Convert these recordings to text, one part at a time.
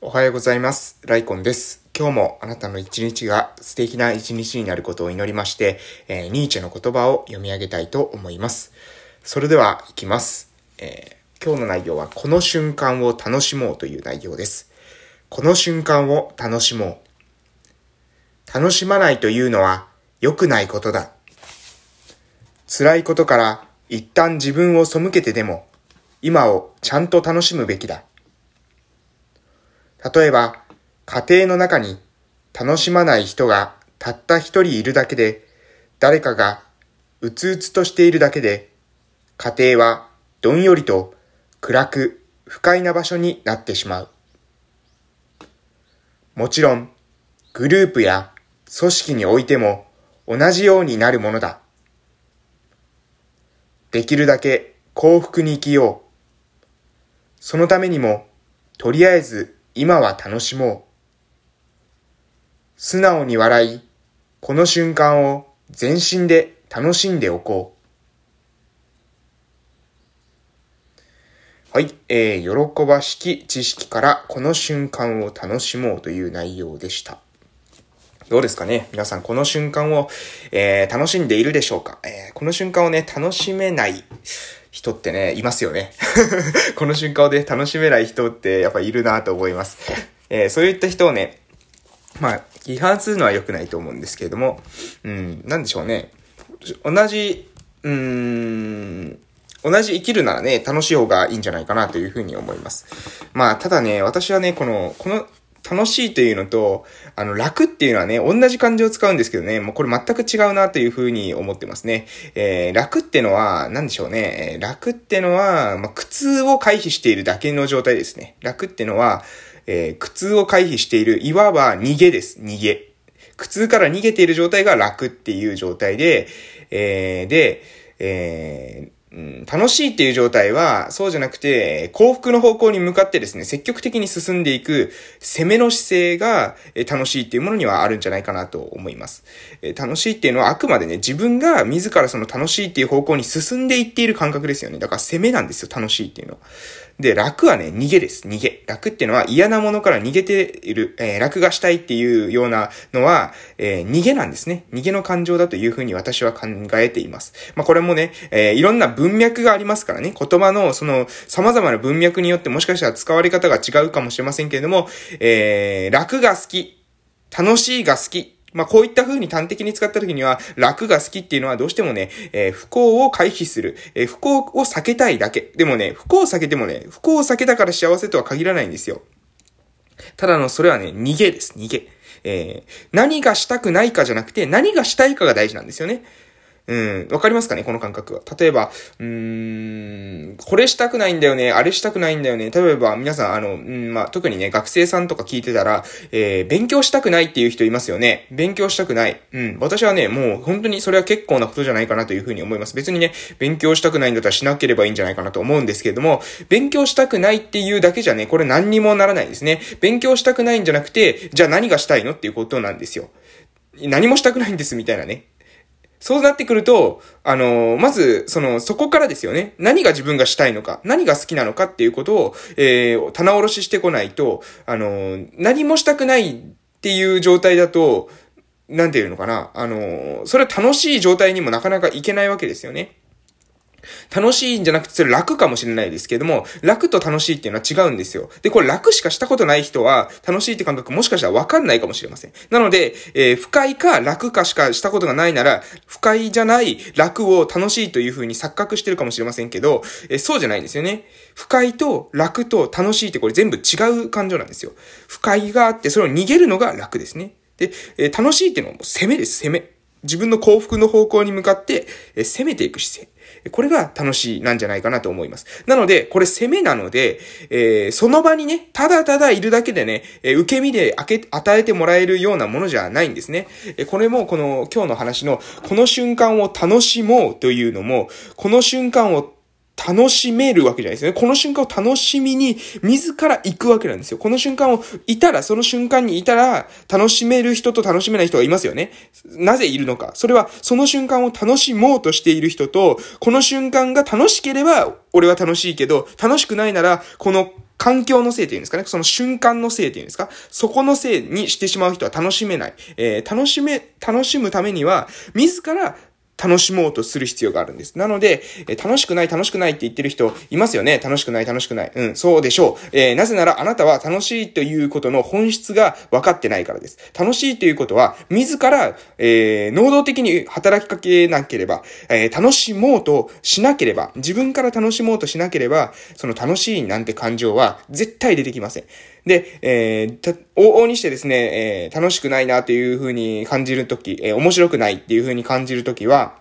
おはようございます。ライコンです。今日もあなたの一日が素敵な一日になることを祈りまして、えーニーチェの言葉を読み上げたいと思います。それでは行きます。えー今日の内容はこの瞬間を楽しもうという内容です。この瞬間を楽しもう。楽しまないというのは良くないことだ。辛いことから一旦自分を背けてでも今をちゃんと楽しむべきだ。例えば、家庭の中に楽しまない人がたった一人いるだけで、誰かがうつうつとしているだけで、家庭はどんよりと暗く不快な場所になってしまう。もちろん、グループや組織においても同じようになるものだ。できるだけ幸福に生きよう。そのためにも、とりあえず今は楽しもう。素直に笑い、この瞬間を全身で楽しんでおこう。はい、えー、喜ばしき知識からこの瞬間を楽しもうという内容でした。どうですかね？皆さんこの瞬間を、えー楽しんでいるでしょうか、えーこの瞬間をね、楽しめない人ってね、いますよね。この瞬間をね、楽しめない人ってやっぱいるなと思います。えーそういった人をね、まあ、批判するのは良くないと思うんですけれども、うん、なんでしょうね。同じ、うーん、同じ生きるならね、楽しい方がいいんじゃないかなというふうに思います。まあ、ただね、私はね、この、この、楽しいというのと、あの、楽っていうのはね、同じ漢字を使うんですけどね、もうこれ全く違うなというふうに思ってますね。えー、楽ってのは、何でしょうね。えー楽ってのは、まあ、苦痛を回避しているだけの状態ですね。楽ってのは、えー苦痛を回避している、いわば逃げです。逃げ。苦痛から逃げている状態が楽っていう状態で、えーで、えーうん楽しいっていう状態は、そうじゃなくて、幸福の方向に向かってですね、積極的に進んでいく、攻めの姿勢が、え楽しいっていうものにはあるんじゃないかなと思います。え楽しいっていうのはあくまでね、自分が自らその楽しいっていう方向に進んでいっている感覚ですよね。だから攻めなんですよ、楽しいっていうのは。で、楽はね、逃げです。逃げ。楽っていうのは嫌なものから逃げている、えー楽がしたいっていうようなのは、えー逃げなんですね。逃げの感情だというふうに私は考えています。まあ、これもね、えーいろんな文脈がありますからね。言葉の、その、様々な文脈によってもしかしたら使われ方が違うかもしれませんけれども、えー楽が好き。楽しいが好き。まあ、こういった風に端的に使った時には、楽が好きっていうのはどうしてもね、えー不幸を回避する、えー不幸を避けたいだけ。でもね、不幸を避けてもね、不幸を避けたから幸せとは限らないんですよ。ただの、それはね、逃げです、逃げ。えー何がしたくないかじゃなくて、何がしたいかが大事なんですよね。うん、わかりますかねこの感覚は。例えば、うーん、これしたくないんだよね、あれしたくないんだよね。例えば、皆さん、あの、うん、まあ、特にね、学生さんとか聞いてたら、えー、勉強したくないっていう人いますよね。勉強したくない。うん、私はね、もう本当にそれは結構なことじゃないかなというふうに思います。別にね、勉強したくないんだったらしなければいいんじゃないかなと思うんですけれども、勉強したくないっていうだけじゃね、これ何にもならないですね。勉強したくないんじゃなくて、じゃあ何がしたいのっていうことなんですよ。何もしたくないんですみたいなね。そうなってくると、あのまず、その、そこからですよね。何が自分がしたいのか、何が好きなのかっていうことを、えー、棚卸ししてこないと、あの何もしたくないっていう状態だと、なんていうのかな、あのそれは楽しい状態にもなかなかいけないわけですよね。楽しいんじゃなくて、それ楽かもしれないですけども、楽と楽しいっていうのは違うんですよ。で、これ楽しかしたことない人は、楽しいって感覚もしかしたらわかんないかもしれません。なので、えー不快か楽かしかしたことがないなら、不快じゃない楽を楽しいという風に錯覚してるかもしれませんけど、えーそうじゃないんですよね。不快と楽と楽しいってこれ全部違う感情なんですよ。不快があって、それを逃げるのが楽ですね。で、えー楽しいっていうのはもう攻めです、攻め。自分の幸福の方向に向かって、え攻めていく姿勢。これが楽しいなんじゃないかなと思います。なので、これ攻めなので、えーその場にね、ただただいるだけでね、え受け身で開け、与えてもらえるようなものじゃないんですね。えこれもこの今日の話の、この瞬間を楽しもうというのも、この瞬間を楽しめるわけじゃないですね。この瞬間を楽しみに自ら行くわけなんですよ。この瞬間をいたら、その瞬間にいたら、楽しめる人と楽しめない人がいますよね。なぜいるのか。それは、その瞬間を楽しもうとしている人と、この瞬間が楽しければ、俺は楽しいけど、楽しくないなら、この環境のせいっていうんですかね、その瞬間のせいっていうんですか、そこのせいにしてしまう人は楽しめない。えー、楽しめ、楽しむためには、自ら楽しもうとする必要があるんです。なので、え楽しくない楽しくないって言ってる人いますよね。楽しくない楽しくない。うん、そうでしょう。えー、なぜならあなたは楽しいということの本質が分かってないからです。楽しいということは、自ら、えー、能動的に働きかけなければ、えー、楽しもうとしなければ、自分から楽しもうとしなければ、その楽しいなんて感情は絶対出てきません。で、えー、往々にしてですね、えー、楽しくないなというふうに感じるとき、えー、面白くないっていうふうに感じるときは、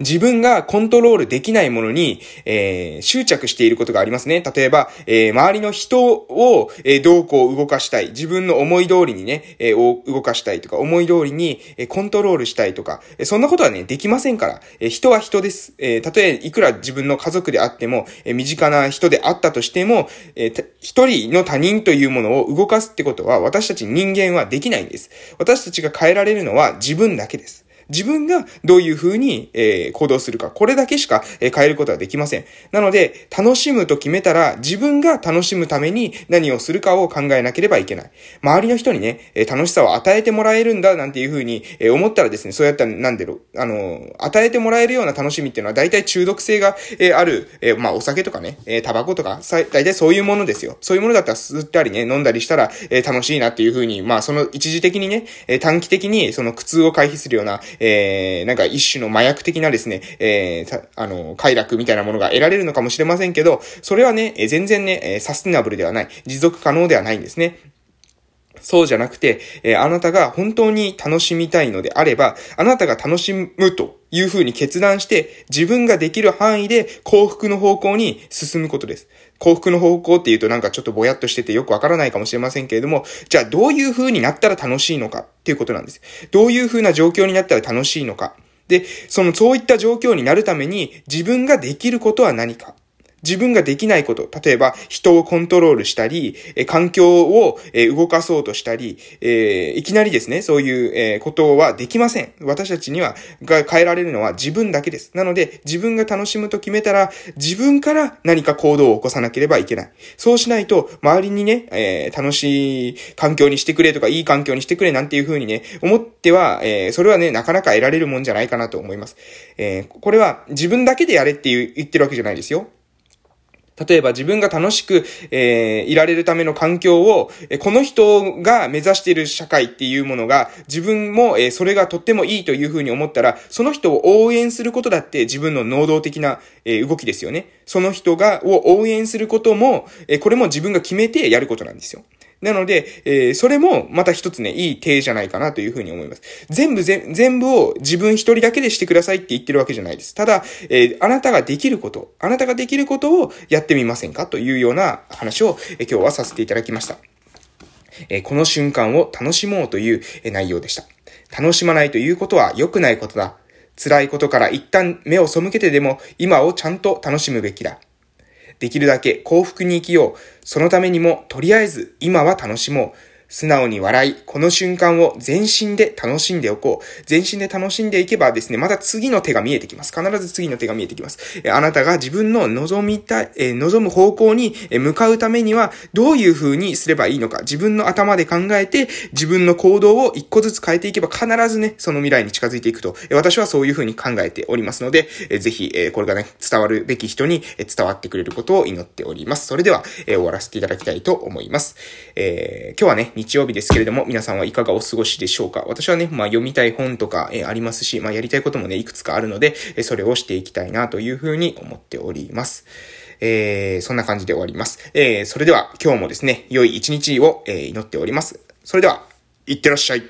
自分がコントロールできないものに、えー、執着していることがありますね。例えば、えー、周りの人を、えー、どうこう動かしたい。自分の思い通りにね、えー、動かしたいとか、思い通りに、えー、コントロールしたいとか、えー、そんなことはね、できませんから。えー、人は人です。えー、たとえいくら自分の家族であっても、えー、身近な人であったとしても、えー、一人の他人というものを動かすってことは、私たち人間はできないんです。私たちが変えられるのは自分だけです。自分がどういう風に、え、行動するか、これだけしか、え、変えることはできません。なので、楽しむと決めたら、自分が楽しむために何をするかを考えなければいけない。周りの人にね、え、楽しさを与えてもらえるんだ、なんていう風に、え、思ったらですね、そうやったら、なんでろ、あの与えてもらえるような楽しみっていうのは、大体中毒性が、え、ある、え、まあ、お酒とかね、え、タバコとか、大体そういうものですよ。そういうものだったら吸ったりね、飲んだりしたら、え、楽しいなっていう風に、まあ、その一時的にね、え、短期的にその苦痛を回避するような、えー、なんか一種の麻薬的なですね、えー、あの、快楽みたいなものが得られるのかもしれませんけど、それはね、全然ね、サステナブルではない、持続可能ではないんですね。そうじゃなくて、えー、あなたが本当に楽しみたいのであれば、あなたが楽しむというふうに決断して、自分ができる範囲で幸福の方向に進むことです。幸福の方向っていうとなんかちょっとぼやっとしててよくわからないかもしれませんけれども、じゃあどういう風になったら楽しいのかっていうことなんです。どういう風な状況になったら楽しいのか。で、その、そういった状況になるために自分ができることは何か。自分ができないこと、例えば人をコントロールしたり、え環境を、え動かそうとしたり、えいきなりですね、そういう、えことはできません。私たちには、が変えられるのは自分だけです。なので、自分が楽しむと決めたら、自分から何か行動を起こさなければいけない。そうしないと、周りにね、え、楽しい環境にしてくれとか、いい環境にしてくれなんていう風にね、思っては、え、それはね、なかなか得られるもんじゃないかなと思います。え、これは自分だけでやれって言ってるわけじゃないですよ。例えば自分が楽しく、えー、いられるための環境を、えこの人が目指している社会っていうものが、自分も、えー、それがとってもいいというふうに思ったら、その人を応援することだって自分の能動的な、えー、動きですよね。その人が、を応援することも、えこれも自分が決めてやることなんですよ。なので、えー、それもまた一つね、いい手じゃないかなというふうに思います。全部、全部を自分一人だけでしてくださいって言ってるわけじゃないです。ただ、えー、あなたができること、あなたができることをやってみませんかというような話を、えー、今日はさせていただきました。えー、この瞬間を楽しもうという、えー、内容でした。楽しまないということは良くないことだ。辛いことから一旦目を背けてでも今をちゃんと楽しむべきだ。できるだけ幸福に生きよう。そのためにも、とりあえず今は楽しもう。素直に笑い、この瞬間を全身で楽しんでおこう。全身で楽しんでいけばですね、また次の手が見えてきます。必ず次の手が見えてきます。えあなたが自分の望みたい、え望む方向に向かうためには、どういう風にすればいいのか、自分の頭で考えて、自分の行動を一個ずつ変えていけば必ずね、その未来に近づいていくと、え私はそういう風に考えておりますので、ぜひ、えこれがね、伝わるべき人に伝わってくれることを祈っております。それでは、え終わらせていただきたいと思います。えー、今日はね、日曜日ですけれども、皆さんはいかがお過ごしでしょうか？私はね、まあ読みたい本とか、え、ありますし、まあやりたいこともね、いくつかあるので、え、それをしていきたいなというふうに思っております。えー、そんな感じで終わります。えー、それでは今日もですね、良い一日を、えー、祈っております。それでは、いってらっしゃい。